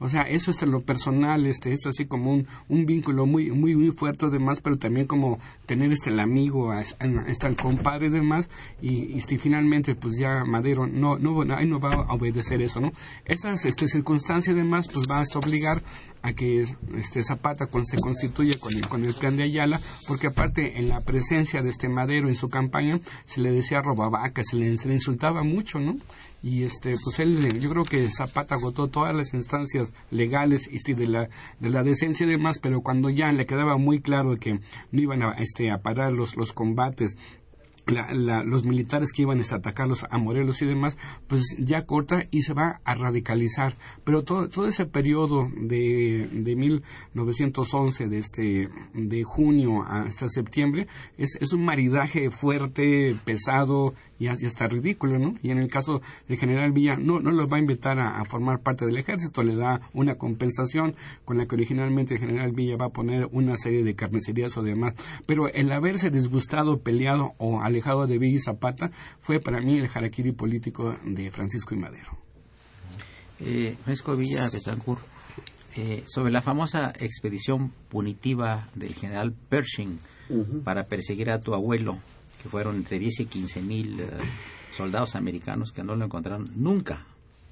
Speaker 2: O sea, eso es lo personal, este, es así como un, un vínculo muy, muy, muy fuerte además, pero también como tener este el amigo, este el compadre y demás, y, y finalmente pues ya Madero no, no, ahí no va a obedecer eso, ¿no? Esas este, circunstancias además pues va a obligar a que este Zapata con- se constituya con el, con el plan de Ayala, porque aparte en la presencia de este Madero en su campaña se le decía robabaca, se se le insultaba mucho, ¿no? Y este, pues él, yo creo que Zapata agotó todas las instancias legales y sí, de la, de la decencia y demás, pero cuando ya le quedaba muy claro que no iban a, este, a parar los, los combates la- la- los militares que iban a atacarlos a Morelos y demás, pues ya corta y se va a radicalizar. Pero todo, todo ese periodo de, de 1911, de, este, de junio hasta septiembre, es, es un maridaje fuerte, pesado y, as- y hasta ridículo, ¿no? Y en el caso del general Villa, no, no lo va a invitar a, a formar parte del ejército, le da una compensación con la que originalmente el general Villa va a poner una serie de carnicerías o demás. Pero el haberse disgustado, peleado o alejado de Villa y Zapata fue para mí el harakiri político de Francisco y Madero.
Speaker 1: Eh, Francisco Villa Betancourt, eh, sobre la famosa expedición punitiva del general Pershing para perseguir a tu abuelo, que fueron entre 10 y 15 mil eh, soldados americanos que no lo encontraron nunca.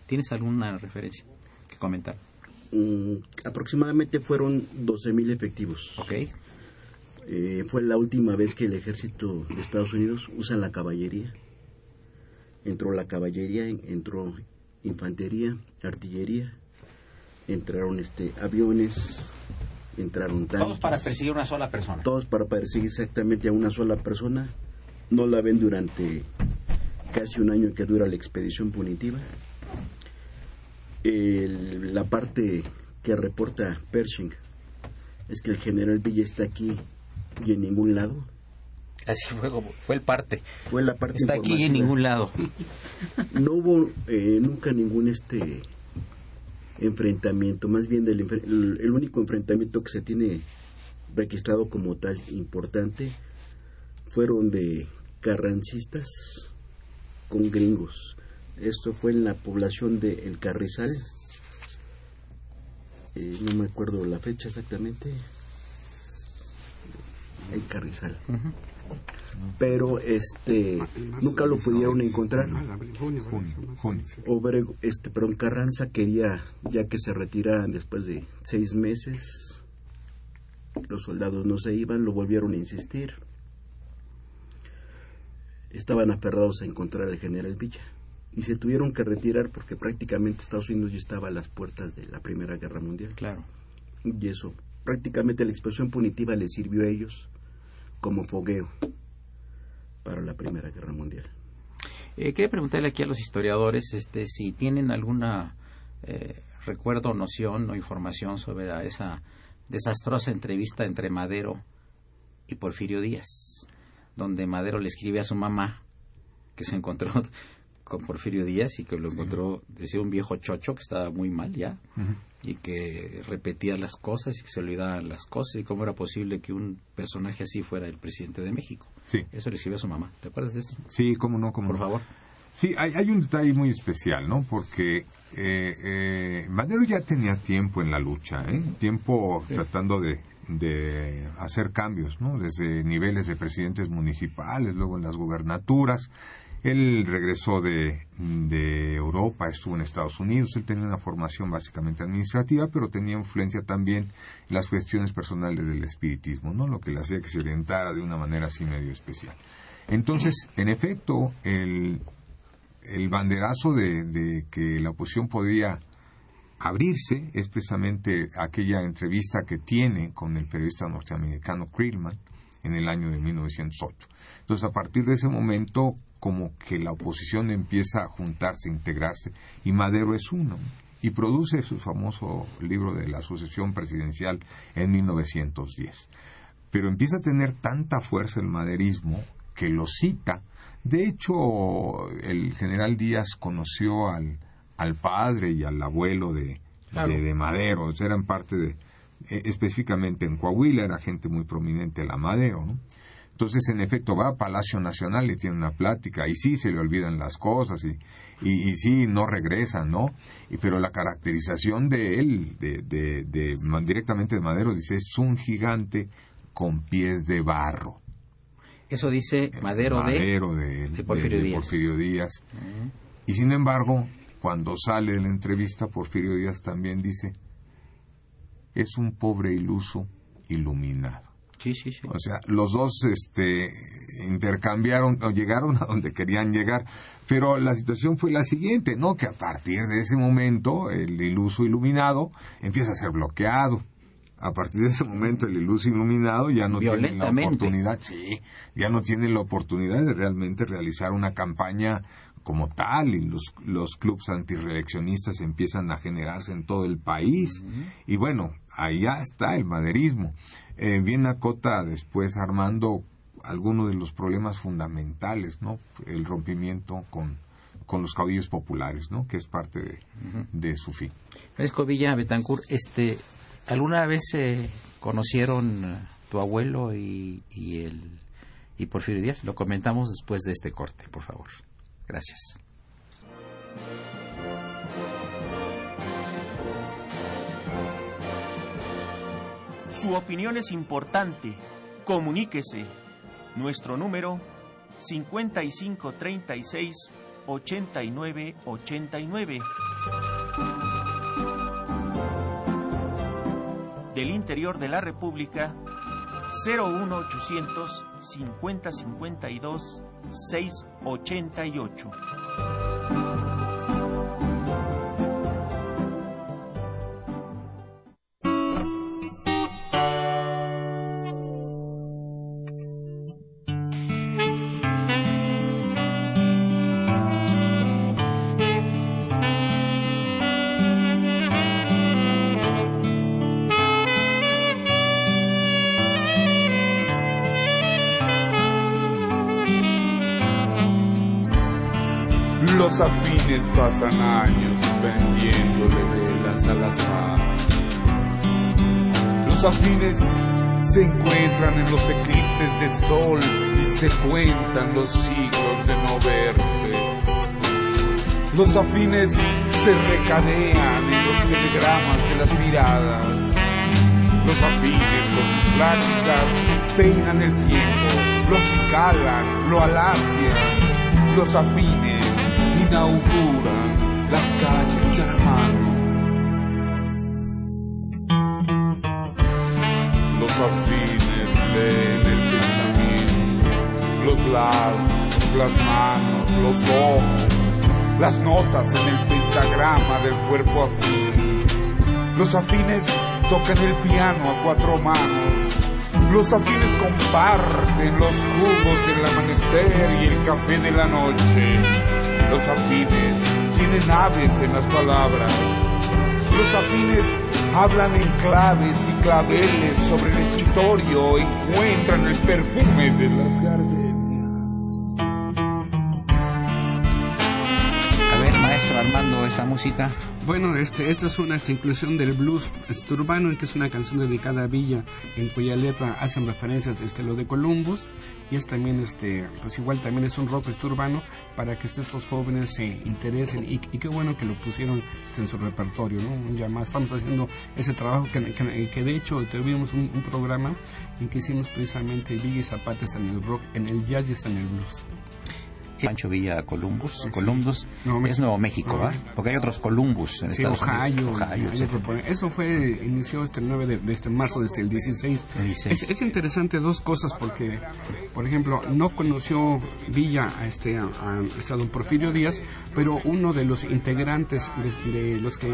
Speaker 1: ¿Tienes alguna referencia que comentar?
Speaker 6: Mm, aproximadamente fueron 12.000 efectivos.
Speaker 1: Ok.
Speaker 6: Eh, fue la última vez que el ejército de Estados Unidos usa la caballería. Entró la caballería, entró infantería, artillería entraron este aviones, entraron tanques.
Speaker 1: Todos para perseguir una sola persona.
Speaker 6: Todos para perseguir exactamente a una sola persona. No la ven durante casi un año que dura la expedición punitiva. El- la parte que reporta Pershing es que el general Villa está aquí y en ningún lado.
Speaker 1: Así fue, como- fue el parte.
Speaker 6: Fue la parte
Speaker 1: Está aquí en
Speaker 6: informativa.
Speaker 1: ningún lado.
Speaker 6: No hubo eh, nunca ningún este enfrentamiento, más bien del el, el único enfrentamiento que se tiene registrado como tal importante fueron de carrancistas con gringos. Esto fue en la población de El Carrizal. Eh, no me acuerdo la fecha exactamente. El Carrizal. Pero este nunca lo pudieron encontrar.
Speaker 3: Junio, junio.
Speaker 6: Obrego, este, perdón, Carranza quería ya que se retiraran después de seis meses. Los soldados no se iban, lo volvieron a insistir. Estaban aferrados a encontrar al general Villa y se tuvieron que retirar porque prácticamente Estados Unidos ya estaba a las puertas de la Primera Guerra Mundial.
Speaker 1: Claro.
Speaker 6: Y eso, prácticamente la explosión punitiva les sirvió a ellos como fogueo para la Primera Guerra Mundial.
Speaker 1: Eh, quería preguntarle aquí a los historiadores este, si tienen alguna eh, recuerdo, noción o información sobre esa desastrosa entrevista entre Madero y Porfirio Díaz, donde Madero le escribe a su mamá que se encontró con Porfirio Díaz y que lo encontró, decía un viejo chocho que estaba muy mal ya y que repetía las cosas y que se olvidaban las cosas y cómo era posible que un personaje así fuera el presidente de México.
Speaker 3: Sí.
Speaker 1: Eso le escribió a su mamá. ¿Te acuerdas de esto?
Speaker 3: Sí, cómo no, cómo
Speaker 1: Por
Speaker 3: no.
Speaker 1: favor.
Speaker 3: Sí, hay, hay un detalle muy especial, ¿no? Porque eh, eh, Madero ya tenía tiempo en la lucha, ¿eh? Tiempo tratando de, de hacer cambios, ¿no? Desde niveles de presidentes municipales, luego en las gubernaturas. Él regresó de, de Europa, estuvo en Estados Unidos, él tenía una formación básicamente administrativa, pero tenía influencia también en las cuestiones personales del espiritismo, ¿no? Lo que le hacía que se orientara de una manera así medio especial. Entonces, en efecto, el, el banderazo de, de que la oposición podía abrirse es precisamente aquella entrevista que tiene con el periodista norteamericano Krillman en el año de 1908. Entonces, a partir de ese momento, como que la oposición empieza a juntarse, a integrarse, y Madero es uno, y produce su famoso libro de la sucesión presidencial en 1910. Pero empieza a tener tanta fuerza el maderismo que lo cita. De hecho, el general Díaz conoció al, al padre y al abuelo de,
Speaker 1: Claro.
Speaker 3: de, de Madero, o sea, eran parte de, eh, específicamente en Coahuila, era gente muy prominente la Madero, ¿no? Entonces, en efecto, va a Palacio Nacional y tiene una plática, y sí se le olvidan las cosas, y, y, y sí no regresan, ¿no? Y, pero la caracterización de él, de, de, directamente de Madero, dice, es un gigante con pies de barro.
Speaker 1: Eso dice Madero, de...
Speaker 3: Madero de,
Speaker 1: de Porfirio
Speaker 3: de- de
Speaker 1: Díaz.
Speaker 3: Porfirio Díaz. Y sin embargo, cuando sale de la entrevista, Porfirio Díaz también dice, es un pobre iluso iluminado.
Speaker 1: Sí, sí, sí.
Speaker 3: O sea, los dos este, intercambiaron o llegaron a donde querían llegar. Pero la situación fue la siguiente, ¿no? Que a partir de ese momento el iluso iluminado empieza a ser bloqueado. A partir de ese momento el iluso iluminado ya no tiene la oportunidad, sí, ya no tiene la oportunidad de realmente realizar una campaña como tal y los, los clubes antireeleccionistas empiezan a generarse en todo el país. Y bueno, allá está el maderismo. Eh, bien acota después Armando algunos de los problemas fundamentales, ¿no? El rompimiento con, con los caudillos populares, ¿no? Que es parte de, de su fin.
Speaker 1: Francisco Villa Betancourt, este, ¿alguna vez eh, conocieron eh, tu abuelo y, y el y Porfirio Díaz? Lo comentamos después de este corte, por favor. Gracias.
Speaker 7: Su opinión es importante. Comuníquese. Nuestro número 5536 8989. Del interior de la República 01800 5052 688.
Speaker 8: Afines pasan años vendiéndole velas al azar. Los afines se encuentran en los eclipses de sol y se cuentan los siglos de no verse. Los afines se recadean en los telegramas de las miradas. Los afines con sus pláticas peinan el tiempo, lo acicalan, lo alacian. Los afines inauguran las calles de. Los afines leen el pensamiento, los labios, las manos, los ojos, las notas en el pentagrama del cuerpo afín. Los afines tocan el piano a cuatro manos. Los afines comparten los jugos del amanecer y el café de la noche. Los afines tienen aves en las palabras. Los afines hablan en claves y claveles sobre el escritorio, encuentran el perfume de las gardenias.
Speaker 1: Esta música.
Speaker 2: Bueno, este, esta es una esta inclusión del blues este, urbano, que es una canción dedicada a Villa, en cuya letra hacen referencias este, lo de Columbus, y es también, este, pues igual también es un rock este, para que estos jóvenes se interesen, y, y qué bueno que lo pusieron este, en su repertorio, ¿no? Ya más estamos haciendo ese trabajo que, que, que de hecho tuvimos un, un, programa en que hicimos precisamente Villa y Zapata está en el rock, en el jazz y está en el blues.
Speaker 1: Pancho Villa Columbus. Sí. Columbus no, es Nuevo México, ¿verdad? No. Porque hay otros Columbus en
Speaker 2: sí,
Speaker 1: Estados
Speaker 2: Ohio,
Speaker 1: Unidos. Ohio.
Speaker 2: Eso fue, inició este 9 de, de este marzo, desde el 16. 16. Es, es, interesante dos cosas porque, por ejemplo, no conoció Villa a este, a, a don Porfirio Díaz, pero uno de los integrantes de, los que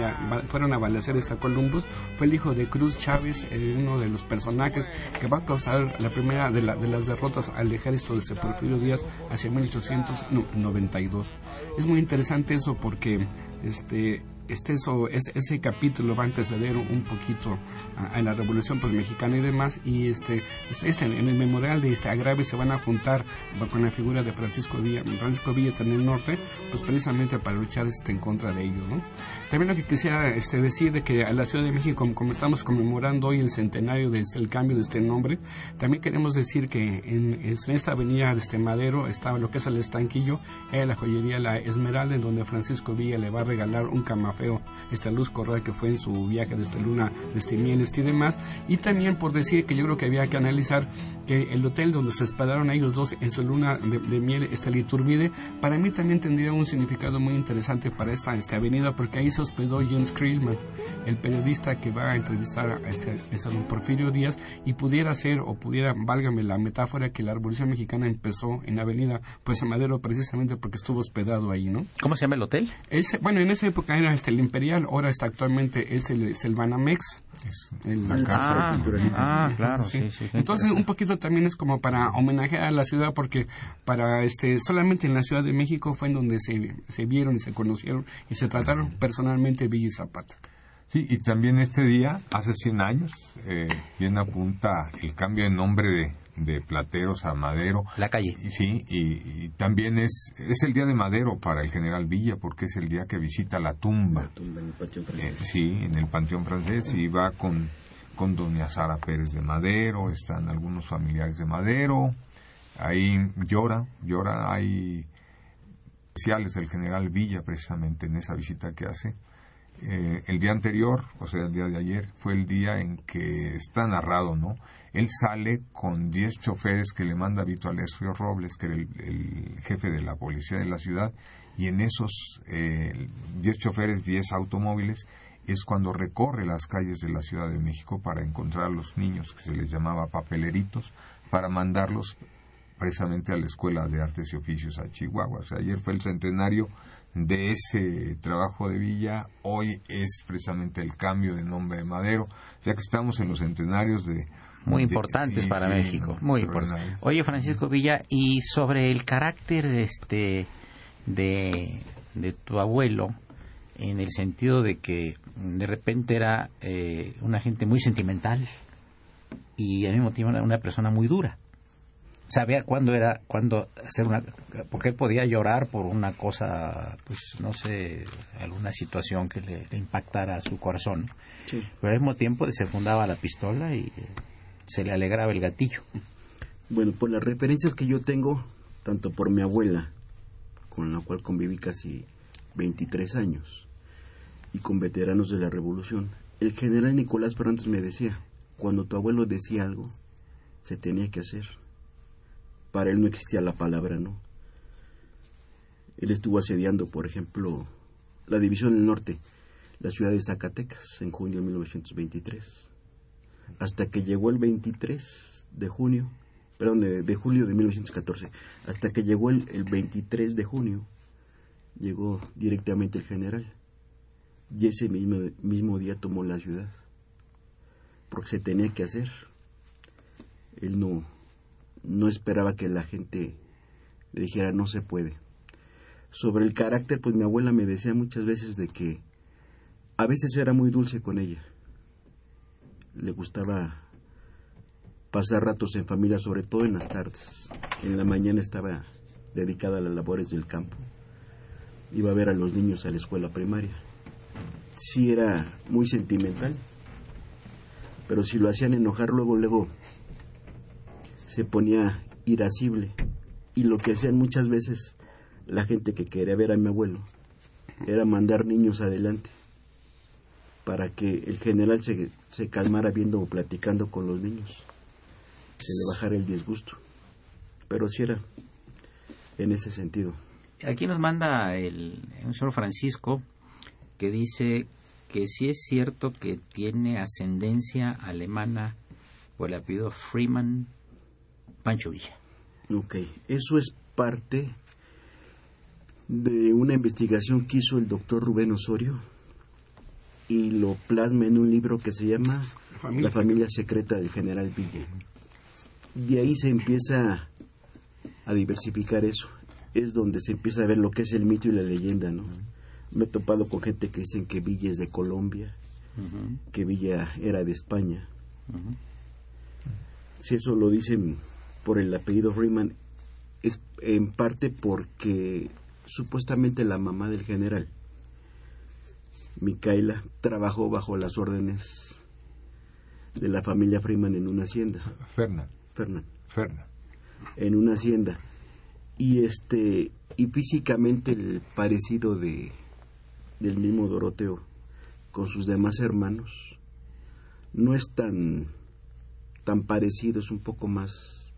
Speaker 2: fueron a balacer esta Columbus fue el hijo de Cruz Chávez, el, uno de los personajes que va a causar la primera de, la, de las derrotas al ejército de este Porfirio Díaz hacia 1800 92. Es muy interesante eso porque este este eso, es, ese capítulo va a anteceder un poquito a, a, la Revolución pues, Mexicana y demás, y este, este, en el memorial de este agrave se van a juntar con la figura de Francisco Villa, Francisco Villa está en el norte, pues precisamente para luchar este, en contra de ellos, ¿no? También lo que quisiera este, decir de que a la Ciudad de México, como, como estamos conmemorando hoy el centenario del este, cambio de este nombre, también queremos decir que en, en esta avenida de este Madero estaba lo que es el estanquillo, era la joyería La Esmeralda, en donde Francisco Villa le va a regalar un camafeo esta Luz Correa que fue en su viaje desde Luna, desde Mieles y demás, y también por decir que yo creo que había que analizar que el hotel donde se espadaron ellos dos en su luna de, de miel, esta Liturbide, para mí también tendría un significado muy interesante para esta, esta avenida, porque ahí se hospedó James Krillman, el periodista que va a entrevistar a este, a don Porfirio Díaz, y pudiera ser, o pudiera, válgame la metáfora, que la Revolución Mexicana empezó en la avenida Pues Madero precisamente porque estuvo hospedado ahí, ¿no?
Speaker 1: ¿Cómo se llama el hotel?
Speaker 2: Ese, bueno, en esa época era este el Imperial, ahora está actualmente es el, es el Banamex.
Speaker 3: Es
Speaker 2: el,
Speaker 3: la casa
Speaker 1: ah, ah, claro, sí, sí, sí
Speaker 2: Entonces, un poquito también es como para homenajear a la ciudad, porque para este solamente en la Ciudad de México fue en donde se, se vieron y se conocieron y se trataron personalmente Villa y Zapata.
Speaker 3: Sí, y también este día, hace 100 años, eh, bien apunta el cambio de nombre de, de Plateros a Madero.
Speaker 1: La calle.
Speaker 3: Y, sí, y, y, también es, es el día de Madero para el general Villa, porque es el día que visita la tumba.
Speaker 6: La tumba en el Panteón Francés.
Speaker 3: Eh, sí, en el Panteón Francés, y va con, con doña Sara Pérez de Madero, están algunos familiares de Madero, ahí llora, llora, hay especiales del general Villa precisamente en esa visita que hace. Eh, el día anterior, o sea, el día de ayer, fue el día en que está narrado, ¿no? Él sale con 10 choferes que le manda Vito Alessio Robles, que era el, jefe de la policía de la ciudad, y en esos 10 eh, choferes, 10 automóviles, es cuando recorre las calles de la Ciudad de México para encontrar a los niños que se les llamaba papeleritos, para mandarlos precisamente a la Escuela de Artes y Oficios a Chihuahua. O sea, ayer fue el centenario de ese trabajo de Villa, hoy es precisamente el cambio de nombre de Madero, ya que estamos en los centenarios de...
Speaker 1: Muy importantes
Speaker 3: sí,
Speaker 1: para
Speaker 3: sí,
Speaker 1: México, muy importantes. Oye, Francisco Villa, y sobre el carácter este de, de tu abuelo, en el sentido de que de repente era eh, una gente muy sentimental y al mismo tiempo era una persona muy dura. sabía cuándo era, cuándo hacer una, porque él podía llorar por una cosa, pues no sé, alguna situación que le, le impactara su corazón.
Speaker 6: Sí.
Speaker 1: Pero al mismo tiempo se fundaba la pistola y eh, se le alegraba el gatillo.
Speaker 6: Bueno, por las referencias que yo tengo, tanto por mi abuela, con la cual conviví casi 23 años, y con veteranos de la Revolución, el general Nicolás Fernández me decía, cuando tu abuelo decía algo, se tenía que hacer. Para él no existía la palabra no. Él estuvo asediando, por ejemplo, la División del Norte, la ciudad de Zacatecas, en junio de 1923. Hasta que llegó el 23 de junio, perdón, de, de julio de 1914, hasta que llegó el, el 23 de junio, llegó directamente el general. Y ese mismo, mismo día tomó la ciudad. Porque se tenía que hacer. Él no, no esperaba que la gente le dijera no se puede. Sobre el carácter, pues mi abuela me decía muchas veces de que a veces era muy dulce con ella. Le gustaba pasar ratos en familia, sobre todo en las tardes. En la mañana estaba dedicada a las labores del campo. Iba a ver a los niños a la escuela primaria. Sí era muy sentimental, pero si lo hacían enojar luego, luego se ponía irascible. Y lo que hacían muchas veces la gente que quería ver a mi abuelo era mandar niños adelante para que el general se, se calmara viendo o platicando con los niños, se le bajara el disgusto. Pero sí era en ese sentido.
Speaker 1: Aquí nos manda el, un señor Francisco que dice que sí es cierto que tiene ascendencia alemana por el apellido Freeman Pancho Villa.
Speaker 6: Ok, eso es parte de una investigación que hizo el doctor Rubén Osorio y lo plasma en un libro que se llama
Speaker 2: familia
Speaker 6: La familia secreta del general Villa. De ahí se empieza a diversificar eso. Es donde se empieza a ver lo que es el mito y la leyenda, ¿no? Me he topado con gente que dicen que Villa es de Colombia, que Villa era de España. Si eso lo dicen por el apellido Freeman, es en parte porque supuestamente la mamá del general, Micaela, trabajó bajo las órdenes de la familia Freeman en una hacienda.
Speaker 3: Fernan,
Speaker 6: Fernán,
Speaker 3: Fernan.
Speaker 6: en una hacienda. Y este y físicamente el parecido de del mismo Doroteo con sus demás hermanos no es tan tan parecido, es un poco más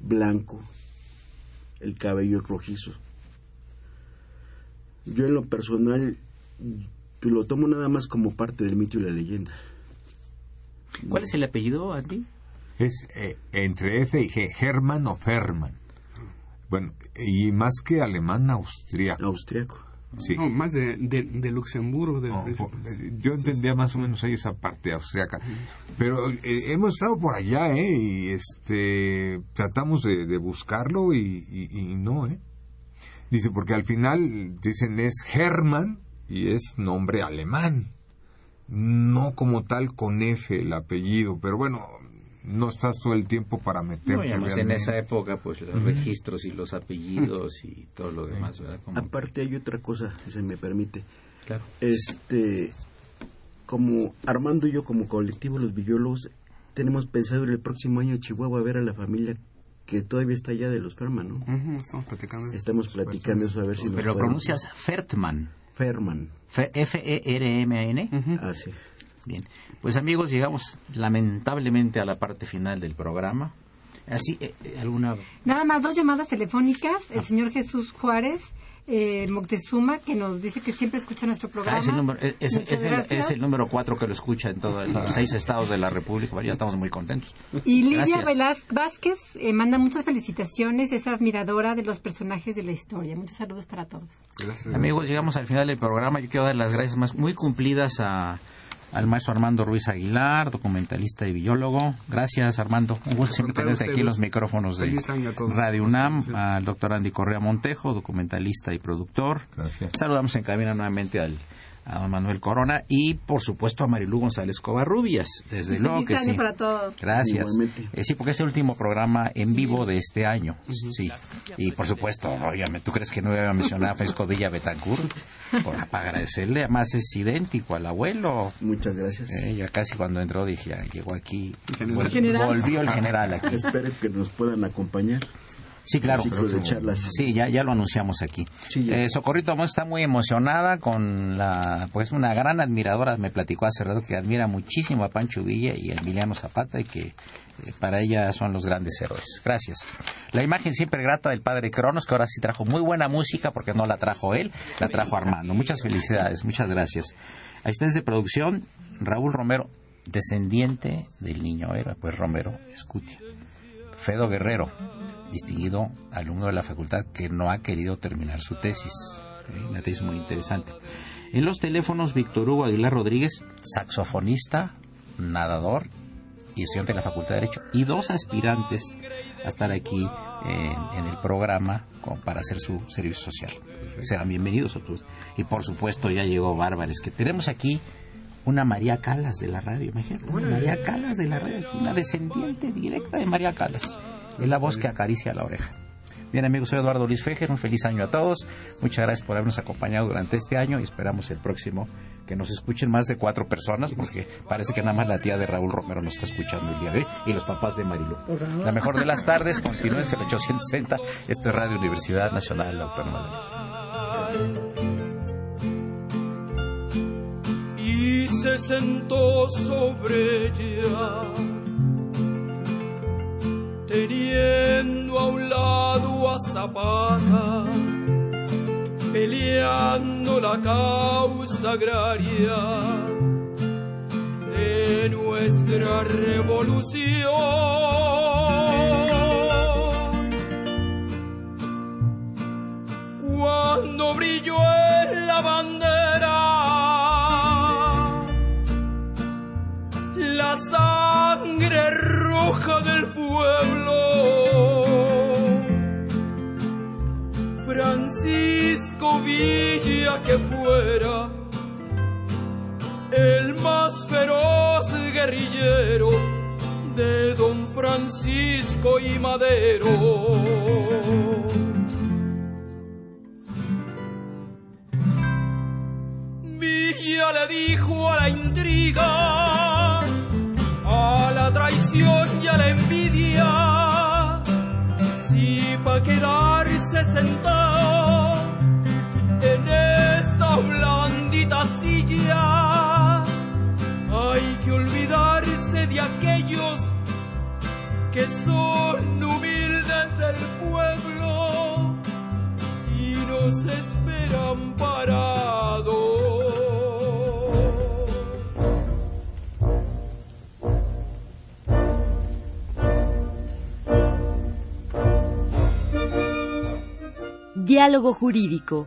Speaker 6: blanco, el cabello rojizo. Yo en lo personal pues, lo tomo nada más como parte del mito y la leyenda.
Speaker 1: ¿Cuál es el apellido, Andy?
Speaker 3: Es eh, entre F y G, Hermann o Ferman. Bueno, y más que alemán, austriaco.
Speaker 6: Austriaco.
Speaker 3: Sí.
Speaker 2: No, más de, de, de Luxemburgo. del
Speaker 3: No, po- yo entendía más o menos ahí esa parte austriaca. Pero eh, hemos estado por allá, ¿eh? Y este, tratamos de, de buscarlo y, y- y no, ¿eh? Dice, porque al final dicen es Hermann y es nombre alemán. No como tal con F el apellido, pero bueno, no estás todo el tiempo para meterte.
Speaker 1: No, y además en esa época, pues los registros y los apellidos y todo lo demás, ¿verdad? Como-
Speaker 6: Aparte hay otra cosa, si se me permite.
Speaker 1: claro.
Speaker 6: Este, como Armando y yo como colectivo los biólogos tenemos pensado ir el próximo año a Chihuahua a ver a la familia que todavía está allá de los Ferman, ¿no?
Speaker 2: Estamos platicando.
Speaker 6: Estamos platicando eso a ver si
Speaker 1: Pero lo pronuncias Fertman.
Speaker 6: Ferman.
Speaker 1: Fe- E F-E-R-M-A-N.
Speaker 6: Ah, sí.
Speaker 1: Bien. Pues amigos, llegamos lamentablemente a la parte final del programa. Así, eh, eh, ¿alguna
Speaker 4: Nada más dos llamadas telefónicas.
Speaker 1: Ah.
Speaker 4: El señor Jesús Juárez eh, Moctezuma, que nos dice que siempre escucha nuestro programa.
Speaker 1: Ah, es el número, es, es-
Speaker 4: Muchas
Speaker 1: es el,
Speaker 4: gracias.
Speaker 1: es el número cuatro que lo escucha en todos los seis estados de la República. Bueno, ya estamos muy contentos.
Speaker 4: Y Lidia. Velaz Vázquez eh, manda muchas felicitaciones, es admiradora de los personajes de la historia. Muchos saludos para todos.
Speaker 2: Gracias.
Speaker 1: Amigos, llegamos al final del programa. Yo quiero dar las gracias más muy cumplidas a, al maestro Armando Ruiz Aguilar, documentalista y biólogo. Gracias, Armando. Un gusto siempre tenerte aquí en los micrófonos de. Radio UNAM. Al doctor Andy Correa Montejo, documentalista y productor.
Speaker 3: Gracias.
Speaker 1: Saludamos en cabina nuevamente al, a don Manuel Corona y por supuesto a Marilú González Covarrubias, desde
Speaker 4: Y
Speaker 1: luego que
Speaker 4: año
Speaker 1: sí.
Speaker 4: para todos.
Speaker 1: Gracias. Eh, sí, porque es el último programa en vivo de este año. Sí. Y por supuesto, obviamente, ¿tú crees que no iba a mencionar a Fresco Villa Betancourt? Por, para agradecerle, además es idéntico al abuelo.
Speaker 6: Muchas gracias.
Speaker 1: Eh, ya casi cuando entró dije, "Ah, llegó aquí, vol-
Speaker 4: General.
Speaker 1: volvió el general aquí.
Speaker 6: Espero que nos puedan acompañar.
Speaker 1: Sí, claro.
Speaker 6: Ciclo de charlas.
Speaker 1: Sí, ya, ya lo anunciamos aquí.
Speaker 6: Sí.
Speaker 1: Eh, Socorrito Amón está muy emocionada con la, pues una gran admiradora, me platicó hace rato que admira muchísimo a Pancho Villa y a Emiliano Zapata y que eh, para ella son los grandes héroes. Gracias. La imagen siempre grata del padre Cronos, que ahora sí trajo muy buena música porque no la trajo él, la trajo Armando. Muchas felicidades, muchas gracias. Asistentes de producción, Raúl Romero, descendiente del niño héroe, pues Romero Escutia. Fedo Guerrero, distinguido alumno de la facultad que no ha querido terminar su tesis. ¿eh? Una tesis muy interesante. En los teléfonos, Víctor Hugo Aguilar Rodríguez, saxofonista, nadador y estudiante de la Facultad de Derecho, y dos aspirantes a estar aquí en, en el programa con- para hacer su servicio social. Serán bienvenidos a todos. Y por supuesto ya llegó Bárbares, que tenemos aquí una María Calas de la radio, imagínate, una María Calas de la radio, aquí, una descendiente directa de María Calas. Es la voz que acaricia la oreja. Bien amigos, soy Eduardo Luis Fejer, un feliz año a todos. Muchas gracias por habernos acompañado durante este año y esperamos el próximo que nos escuchen más de cuatro personas porque parece que nada más la tía de Raúl Romero nos está escuchando el día de hoy y los papás de Marilu. La mejor de las tardes, continúen en el 860. Esto es Radio Universidad Nacional Autónoma de México.
Speaker 9: Y se sentó sobre ella, teniendo a un lado a Zapata, peleando la causa agraria de nuestra revolución. Cuando brilló en la bandera que fuera el más feroz guerrillero de don Francisco y Madero. Villa le dijo a la intriga, a la traición y a la envidia, si pa' quedarse sentado en esa blandita silla, hay que olvidarse de aquellos que son humildes del pueblo y nos esperan parados.
Speaker 10: Diálogo Jurídico